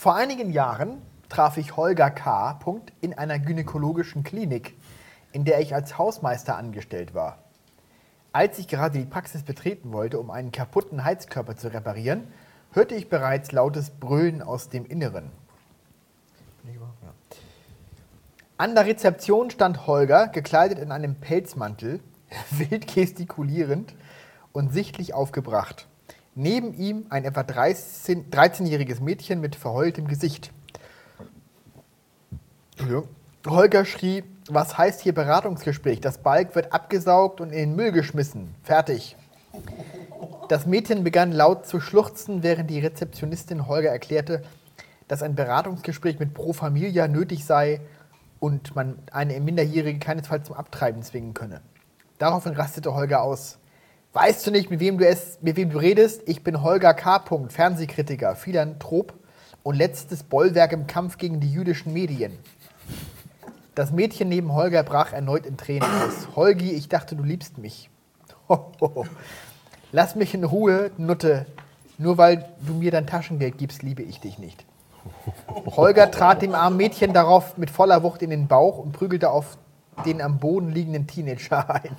Vor einigen Jahren traf ich Holger K. In einer gynäkologischen Klinik, in der ich als Hausmeister angestellt war. Als ich gerade die Praxis betreten wollte, um einen kaputten Heizkörper zu reparieren, hörte ich bereits lautes Brüllen aus dem Inneren. An der Rezeption stand Holger, gekleidet in einem Pelzmantel, wild gestikulierend und sichtlich aufgebracht. Neben ihm ein etwa 13 13-jähriges Mädchen mit verheultem Gesicht. Holger schrie, was heißt hier Beratungsgespräch? Das Balk wird abgesaugt und in den Müll geschmissen. Fertig. Das Mädchen begann laut zu schluchzen, während die Rezeptionistin Holger erklärte, dass ein Beratungsgespräch mit Pro Familia nötig sei und man eine Minderjährige keinesfalls zum Abtreiben zwingen könne. Daraufhin rastete Holger aus. Weißt du nicht, mit wem du, es, mit wem du redest? Ich bin Holger K. Fernsehkritiker, Philanthrop und letztes Bollwerk im Kampf gegen die jüdischen Medien. Das Mädchen neben Holger brach erneut in Tränen aus. Holgi, ich dachte, du liebst mich. Lass mich in Ruhe, Nutte. Nur weil du mir dein Taschengeld gibst, liebe ich dich nicht. Holger trat dem armen Mädchen darauf mit voller Wucht in den Bauch und prügelte auf den am Boden liegenden Teenager ein.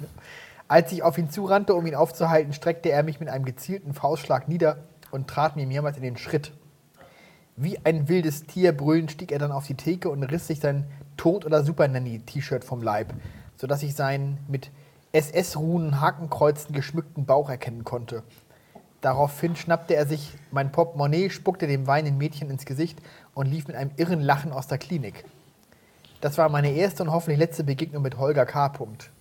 Als ich auf ihn zurannte, um ihn aufzuhalten, streckte er mich mit einem gezielten Faustschlag nieder und trat mir mehrmals in den Schritt. Wie ein wildes Tier brüllend stieg er dann auf die Theke und riss sich sein Tod- oder Supernanny-T-Shirt vom Leib, sodass ich seinen mit SS-Runen Hakenkreuzen geschmückten Bauch erkennen konnte. Daraufhin schnappte er sich mein Portemonnaie, spuckte dem weinenden Mädchen ins Gesicht und lief mit einem irren Lachen aus der Klinik. Das war meine erste und hoffentlich letzte Begegnung mit Holger K. Punkt.